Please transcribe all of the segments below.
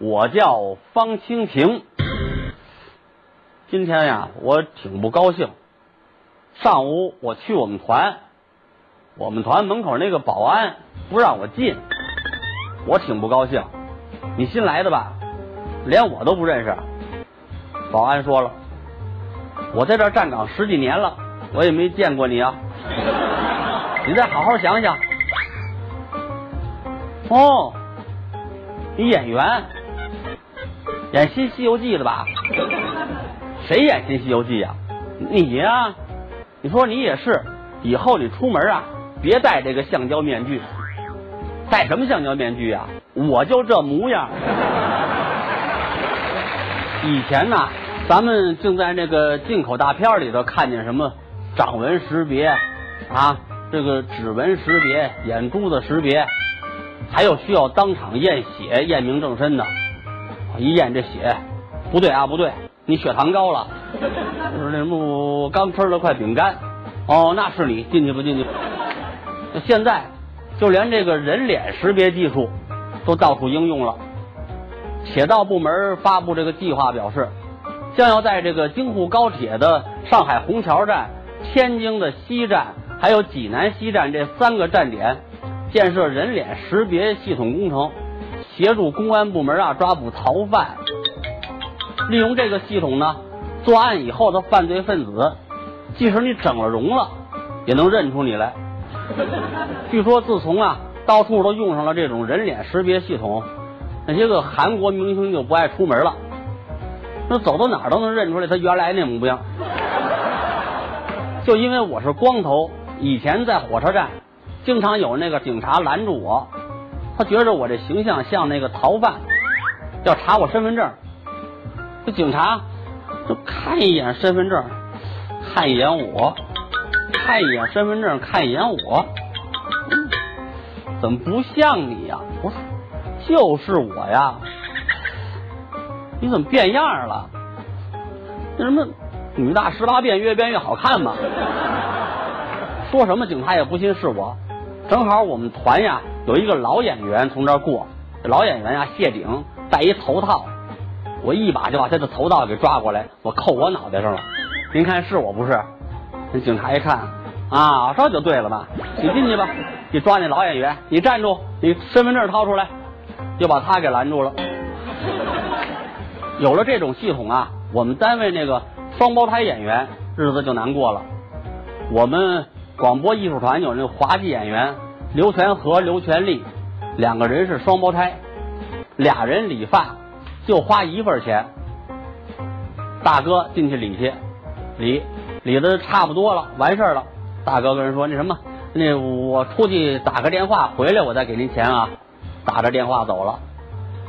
我叫方清平。今天呀，我挺不高兴。上午我去我们团，我们团门口那个保安不让我进，我挺不高兴。你新来的吧？连我都不认识。保安说了，我在这站岗十几年了，我也没见过你啊。你再好好想想。哦，你演员，演新《西游记》的吧？谁演新《西游记》呀？你呀？你说你也是，以后你出门啊，别戴这个橡胶面具。戴什么橡胶面具呀？我就这模样。以前呢，咱们正在那个进口大片里头看见什么掌纹识别啊，这个指纹识别、眼珠子识别，还有需要当场验血验明正身的。一验这血，不对啊，不对。你血糖高了，就是那什么，我刚吃了块饼干。哦，那是你进去吧，进去。现在就连这个人脸识别技术都到处应用了。铁道部门发布这个计划表示，将要在这个京沪高铁的上海虹桥站、天津的西站，还有济南西站这三个站点建设人脸识别系统工程，协助公安部门啊抓捕逃犯。利用这个系统呢，作案以后的犯罪分子，即使你整了容了，也能认出你来。据说自从啊，到处都用上了这种人脸识别系统，那些个韩国明星就不爱出门了，那走到哪儿都能认出来他原来那模样。就因为我是光头，以前在火车站，经常有那个警察拦住我，他觉着我这形象像那个逃犯，要查我身份证。这警察就看一眼身份证，看一眼我，看一眼身份证，看一眼我，怎么不像你呀？我说就是我呀，你怎么变样了？那什么女大十八变，越变越好看嘛？说什么警察也不信是我。正好我们团呀有一个老演员从这儿过，老演员啊谢顶，戴一头套。我一把就把他的头套给抓过来，我扣我脑袋上了。您看是我不是？那警察一看，啊，这就对了吧。你进去吧，你抓那老演员，你站住，你身份证掏出来，就把他给拦住了。有了这种系统啊，我们单位那个双胞胎演员日子就难过了。我们广播艺术团有那个滑稽演员刘全和刘全利，两个人是双胞胎，俩人理发。就花一份钱，大哥进去理去，理理的差不多了，完事儿了。大哥跟人说：“那什么，那我出去打个电话，回来我再给您钱啊。”打着电话走了。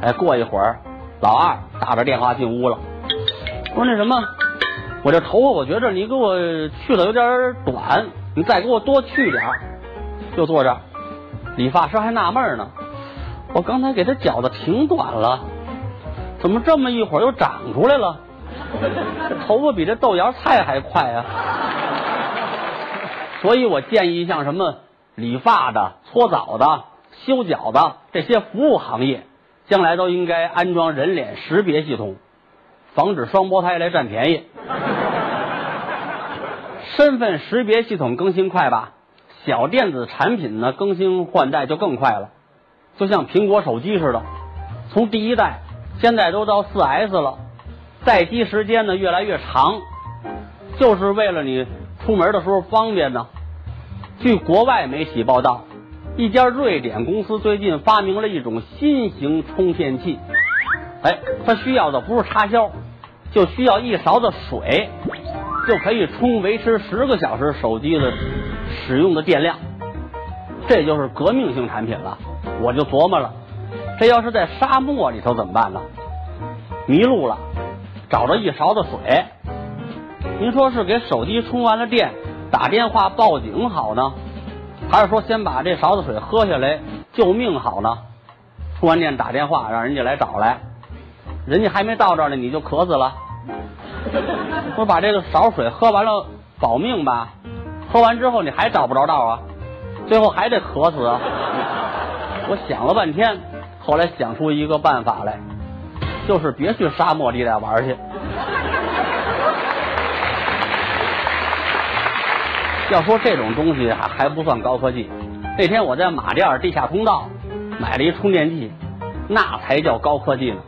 哎，过一会儿，老二打着电话进屋了，说：“那什么，我这头发我觉着你给我去的有点短，你再给我多去点儿就坐这，理发师还纳闷呢，我刚才给他绞的挺短了。怎么这么一会儿又长出来了？这头发比这豆芽菜还快啊！所以我建议，像什么理发的、搓澡的、修脚的这些服务行业，将来都应该安装人脸识别系统，防止双胞胎来占便宜。身份识别系统更新快吧？小电子产品呢更新换代就更快了，就像苹果手机似的，从第一代。现在都到四 S 了，待机时间呢越来越长，就是为了你出门的时候方便呢。据国外媒体报道，一家瑞典公司最近发明了一种新型充电器，哎，它需要的不是插销，就需要一勺子水，就可以充维持十个小时手机的使用的电量，这就是革命性产品了。我就琢磨了。这要是在沙漠里头怎么办呢？迷路了，找着一勺子水。您说是给手机充完了电，打电话报警好呢，还是说先把这勺子水喝下来救命好呢？充完电打电话让人家来找来，人家还没到这儿呢，你就渴死了。说把这个勺水喝完了保命吧，喝完之后你还找不着道啊，最后还得渴死。我想了半天。后来想出一个办法来，就是别去沙漠地带玩去。要说这种东西还还不算高科技。那天我在马甸地下通道买了一充电器，那才叫高科技呢。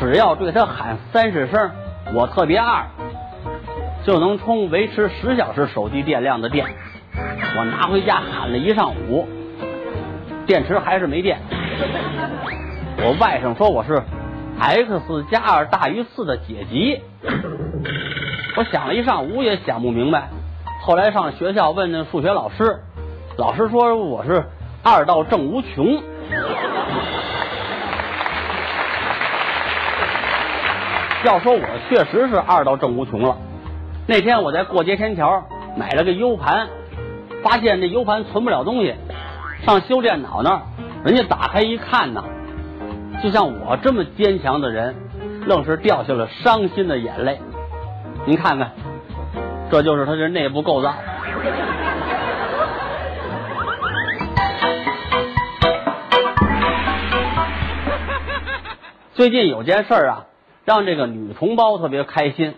只要对他喊三十声“我特别二”，就能充维持十小时手机电量的电。我拿回家喊了一上午，电池还是没电。我外甥说我是 x 加二大于四的解集。我想了一上午也想不明白。后来上学校问那数学老师，老师说我是二到正无穷。要说我确实是二到正无穷了。那天我在过街天桥买了个 U 盘，发现这 U 盘存不了东西，上修电脑那儿，人家打开一看呢，就像我这么坚强的人，愣是掉下了伤心的眼泪。您看看。这就是它这内部构造。最近有件事儿啊，让这个女同胞特别开心。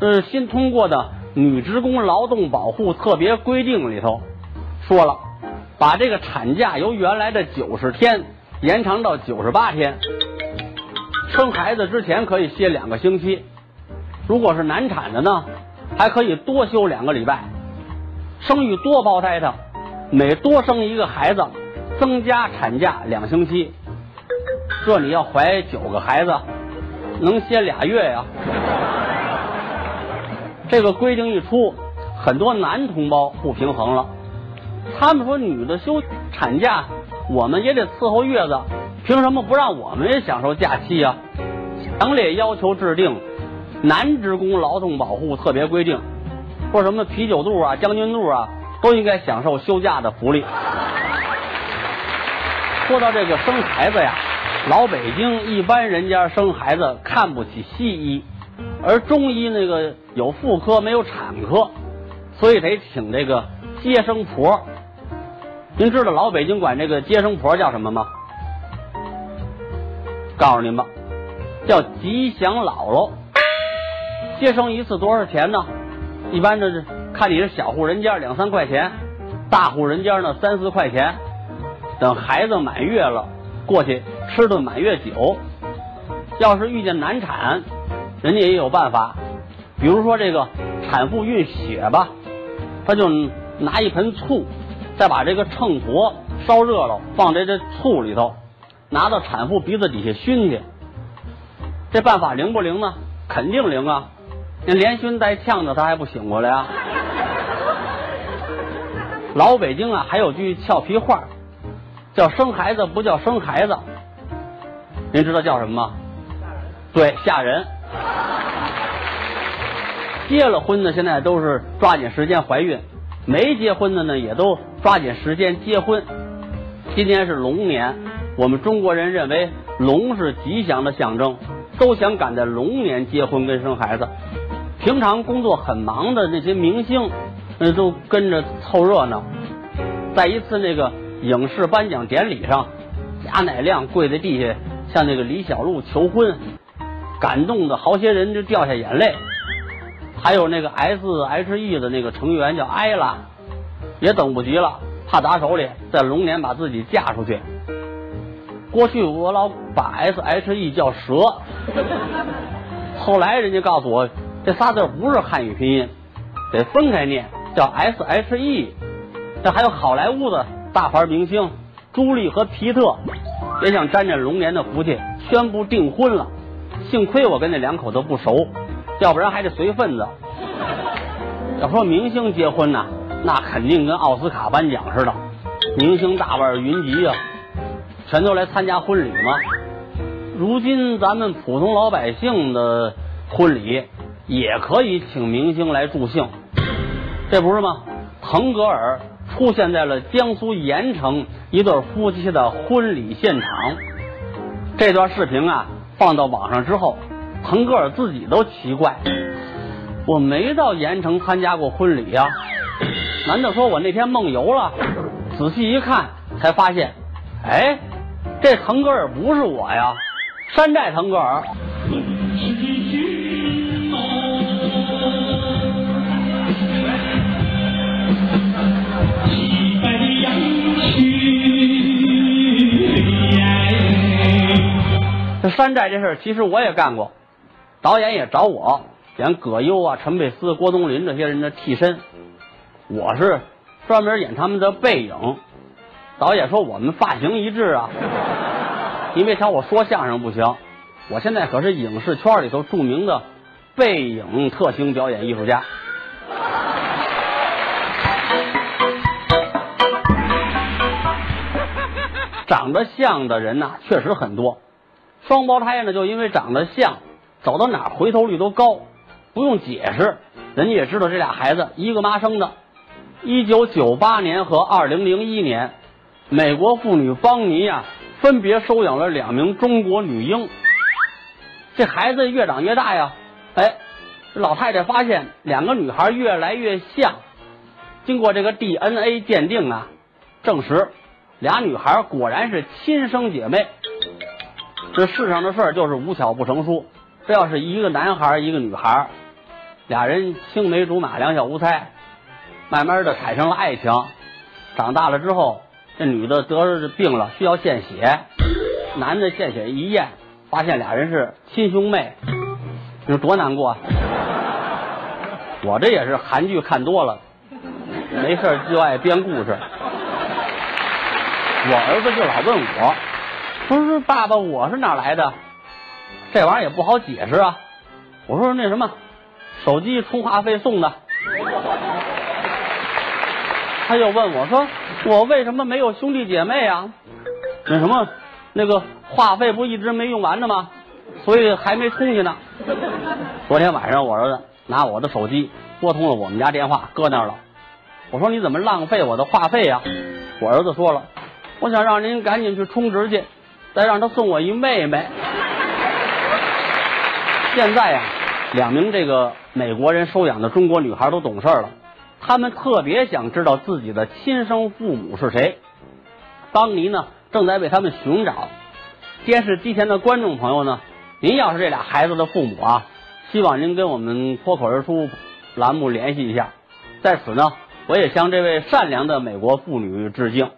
是新通过的《女职工劳动保护特别规定》里头说了，把这个产假由原来的九十天延长到九十八天。生孩子之前可以歇两个星期，如果是难产的呢？还可以多休两个礼拜，生育多胞胎的，每多生一个孩子，增加产假两星期。这你要怀九个孩子，能歇俩月呀？这个规定一出，很多男同胞不平衡了。他们说，女的休产假，我们也得伺候月子，凭什么不让我们也享受假期呀？强烈要求制定。男职工劳动保护特别规定，说什么啤酒肚啊、将军肚啊，都应该享受休假的福利。说到这个生孩子呀，老北京一般人家生孩子看不起西医，而中医那个有妇科没有产科，所以得请这个接生婆。您知道老北京管这个接生婆叫什么吗？告诉您吧，叫吉祥姥姥。接生一次多少钱呢？一般的看你是小户人家两三块钱，大户人家呢三四块钱。等孩子满月了，过去吃顿满月酒。要是遇见难产，人家也有办法。比如说这个产妇运血吧，他就拿一盆醋，再把这个秤砣烧热了，放在这醋里头，拿到产妇鼻子底下熏去。这办法灵不灵呢？肯定灵啊！那连熏带呛的，他还不醒过来啊？老北京啊，还有句俏皮话，叫生孩子不叫生孩子，您知道叫什么吗？对，吓人。结了婚的现在都是抓紧时间怀孕，没结婚的呢也都抓紧时间结婚。今年是龙年，我们中国人认为龙是吉祥的象征，都想赶在龙年结婚跟生孩子。平常工作很忙的那些明星，那都跟着凑热闹。在一次那个影视颁奖典礼上，贾乃亮跪在地下向那个李小璐求婚，感动的好些人就掉下眼泪。还有那个 S.H.E 的那个成员叫艾拉，也等不及了，怕砸手里，在龙年把自己嫁出去。过去我老把 S.H.E 叫蛇，后来人家告诉我。这仨字不是汉语拼音，得分开念，叫 S H E。这还有好莱坞的大牌明星朱莉和皮特，也想沾沾龙年的福气，宣布订婚了。幸亏我跟那两口子不熟，要不然还得随份子。要说明星结婚呐，那肯定跟奥斯卡颁奖似的，明星大腕云集啊，全都来参加婚礼吗？如今咱们普通老百姓的婚礼。也可以请明星来助兴，这不是吗？腾格尔出现在了江苏盐城一对夫妻的婚礼现场。这段视频啊，放到网上之后，腾格尔自己都奇怪，我没到盐城参加过婚礼呀，难道说我那天梦游了？仔细一看，才发现，哎，这腾格尔不是我呀，山寨腾格尔。山寨这事儿，其实我也干过，导演也找我演葛优啊、陈佩斯、郭冬临这些人的替身，我是专门演他们的背影。导演说我们发型一致啊，你别瞧我说相声不行，我现在可是影视圈里头著名的背影特型表演艺术家。长得像的人呐，确实很多。双胞胎呢，就因为长得像，走到哪儿回头率都高，不用解释，人家也知道这俩孩子一个妈生的。一九九八年和二零零一年，美国妇女邦尼呀，分别收养了两名中国女婴。这孩子越长越大呀，哎，老太太发现两个女孩越来越像。经过这个 DNA 鉴定啊，证实。俩女孩果然是亲生姐妹，这世上的事儿就是无巧不成书。这要是一个男孩一个女孩，俩人青梅竹马两小无猜，慢慢的产生了爱情。长大了之后，这女的得着病了，需要献血，男的献血一验，发现俩人是亲兄妹，你说多难过？我这也是韩剧看多了，没事就爱编故事。我儿子就老问我，说是爸爸，我是哪来的？这玩意儿也不好解释啊。我说那什么，手机充话费送的。他又问我说，我为什么没有兄弟姐妹啊？那什么，那个话费不一直没用完的吗？所以还没充去呢。昨天晚上我儿子拿我的手机拨通了我们家电话，搁那儿了。我说你怎么浪费我的话费呀？我儿子说了。我想让您赶紧去充值去，再让他送我一妹妹。现在呀，两名这个美国人收养的中国女孩都懂事了，他们特别想知道自己的亲生父母是谁。邦尼呢，正在为他们寻找。电视机前的观众朋友呢，您要是这俩孩子的父母啊，希望您跟我们脱口而出栏目联系一下。在此呢，我也向这位善良的美国妇女致敬。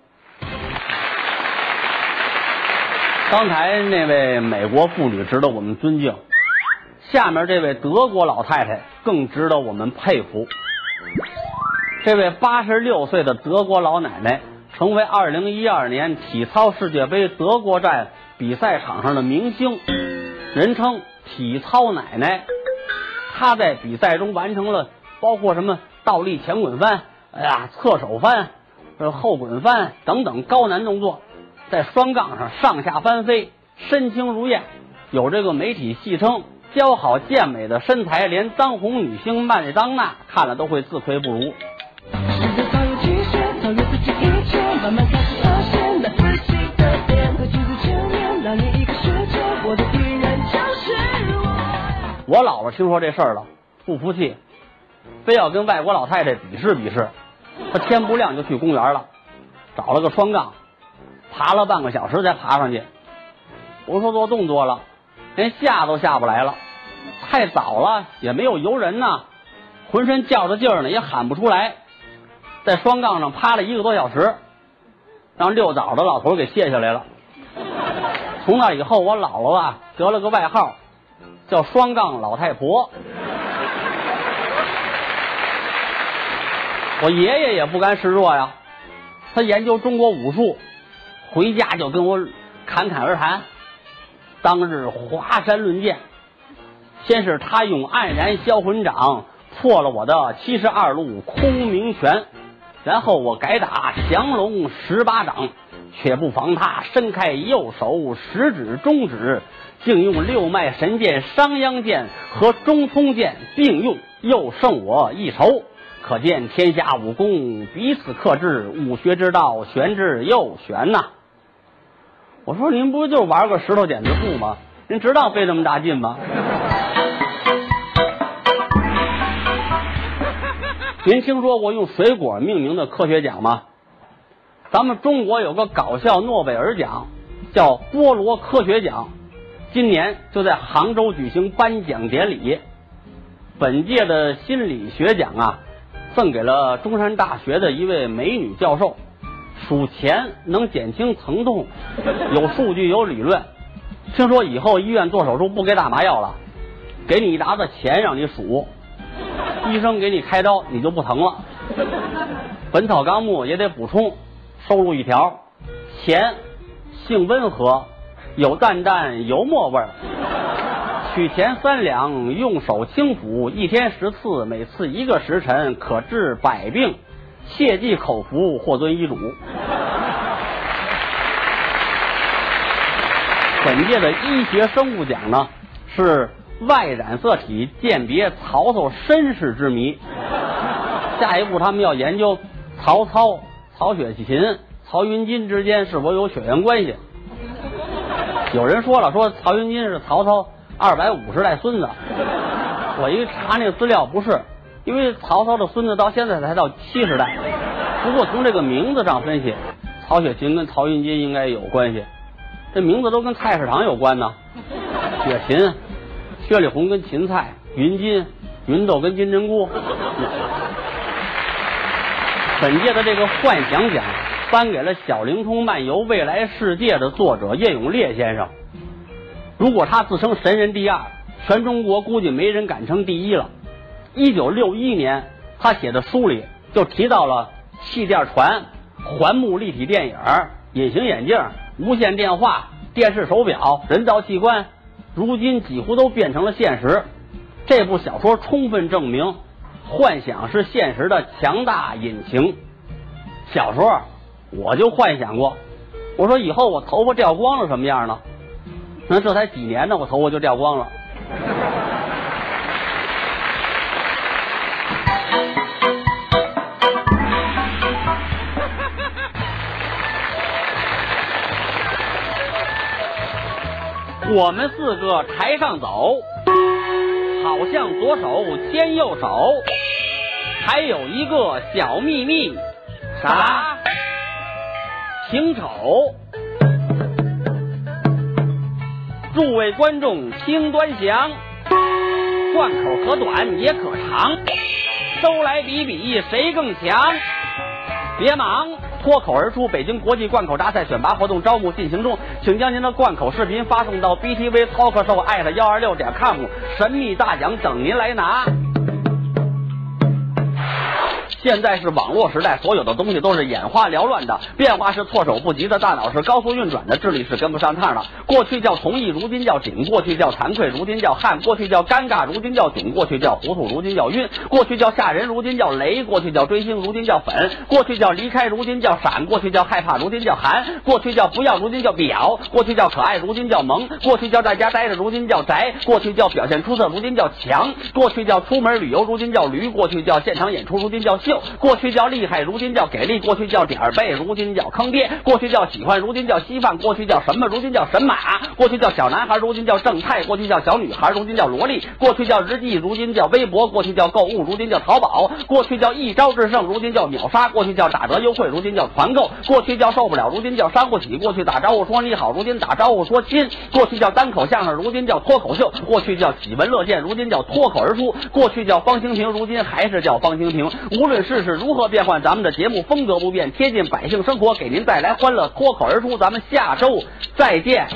刚才那位美国妇女值得我们尊敬，下面这位德国老太太更值得我们佩服。这位八十六岁的德国老奶奶成为二零一二年体操世界杯德国站比赛场上的明星，人称“体操奶奶”。她在比赛中完成了包括什么倒立前滚翻、哎呀侧手翻、后滚翻等等高难动作。在双杠上上下翻飞，身轻如燕，有这个媒体戏称姣好健美的身材，连当红女星麦当娜看了都会自愧不如。我姥姥听说这事儿了，不服气，非要跟外国老太太比试比试。她天不亮就去公园了，找了个双杠。爬了半个小时才爬上去，我说做动作了，连下都下不来了，太早了，也没有游人呢，浑身较着劲儿呢，也喊不出来，在双杠上趴了一个多小时，让遛早的老头给卸下来了。从那以后，我姥姥啊得了个外号，叫双杠老太婆。我爷爷也不甘示弱呀，他研究中国武术。回家就跟我侃侃而谈，当日华山论剑，先是他用黯然销魂掌破了我的七十二路空明拳，然后我改打降龙十八掌，却不防他伸开右手食指中指，竟用六脉神剑商鞅剑和中通剑并用，又胜我一筹。可见天下武功彼此克制，武学之道玄之又玄呐。我说您不就玩个石头剪子布吗？您知道费这么大劲吗？您听说过用水果命名的科学奖吗？咱们中国有个搞笑诺贝尔奖，叫菠萝科学奖，今年就在杭州举行颁奖典礼。本届的心理学奖啊，赠给了中山大学的一位美女教授。数钱能减轻疼痛，有数据有理论。听说以后医院做手术不给打麻药了，给你一沓子钱让你数，医生给你开刀你就不疼了。本草纲目也得补充，收录一条：钱性温和，有淡淡油墨味儿。取钱三两，用手轻抚，一天十次，每次一个时辰，可治百病。切忌口服，或遵医嘱。本届的医学生物奖呢，是外染色体鉴别曹操身世之谜。下一步他们要研究曹操、曹雪芹、曹云金之间是否有血缘关系。有人说了，说曹云金是曹操二百五十代孙子。我一查那资料，不是。因为曹操的孙子到现在才到七十代，不过从这个名字上分析，曹雪芹跟曹云金应该有关系。这名字都跟菜市场有关呢。雪芹、薛里红跟芹菜，云金、芸豆跟金针菇。本届的这个幻想奖颁给了《小灵通漫游未来世界》的作者叶永烈先生。如果他自称神人第二，全中国估计没人敢称第一了。一九六一年，他写的书里就提到了气垫船、环幕立体电影、隐形眼镜、无线电话、电视手表、人造器官，如今几乎都变成了现实。这部小说充分证明，幻想是现实的强大引擎。小时候我就幻想过，我说以后我头发掉光了什么样呢？那这才几年呢，我头发就掉光了。我们四个台上走，好像左手牵右手，还有一个小秘密，啥？请瞅。诸位观众听端详，贯口可短也可长，都来比比谁更强。别忙，脱口而出！北京国际贯口大赛选拔活动招募进行中，请将您的贯口视频发送到 btv talk show 艾特幺二六点 com，神秘大奖等您来拿。现在是网络时代，所有的东西都是眼花缭乱的，变化是措手不及的，大脑是高速运转的，智力是跟不上趟的。过去叫同意，如今叫紧；过去叫惭愧，如今叫汗；过去叫尴尬，如今叫囧；过去叫糊涂，如今叫晕；过去叫吓人，如今叫雷；过去叫追星，如今叫粉；过去叫离开，如今叫闪；过去叫害怕，如今叫寒；过去叫不要，如今叫表；过去叫可爱，如今叫萌；过去叫在家待着，如今叫宅；过去叫表现出色，如今叫强；过去叫出门旅游，如今叫驴；过去叫现场演出，如今叫过去叫厉害，如今叫给力；过去叫点儿背，如今叫坑爹；过去叫喜欢，如今叫稀饭；过去叫什么，如今叫神马；过去叫小男孩，如今叫正太；过去叫小女孩，如今叫萝莉；过去叫日记，如今叫微博；过去叫购物，如今叫淘宝；过去叫一招制胜，如今叫秒杀；过去叫打折优惠，如今叫团购；过去叫受不了，如今叫伤不起；过去打招呼说你好，如今打招呼说亲；过去叫单口相声，如今叫脱口秀；过去叫喜闻乐见，如今叫脱口而出；过去叫方清平，如今还是叫方清平。无论试试。如何变换？咱们的节目风格不变，贴近百姓生活，给您带来欢乐。脱口而出，咱们下周再见。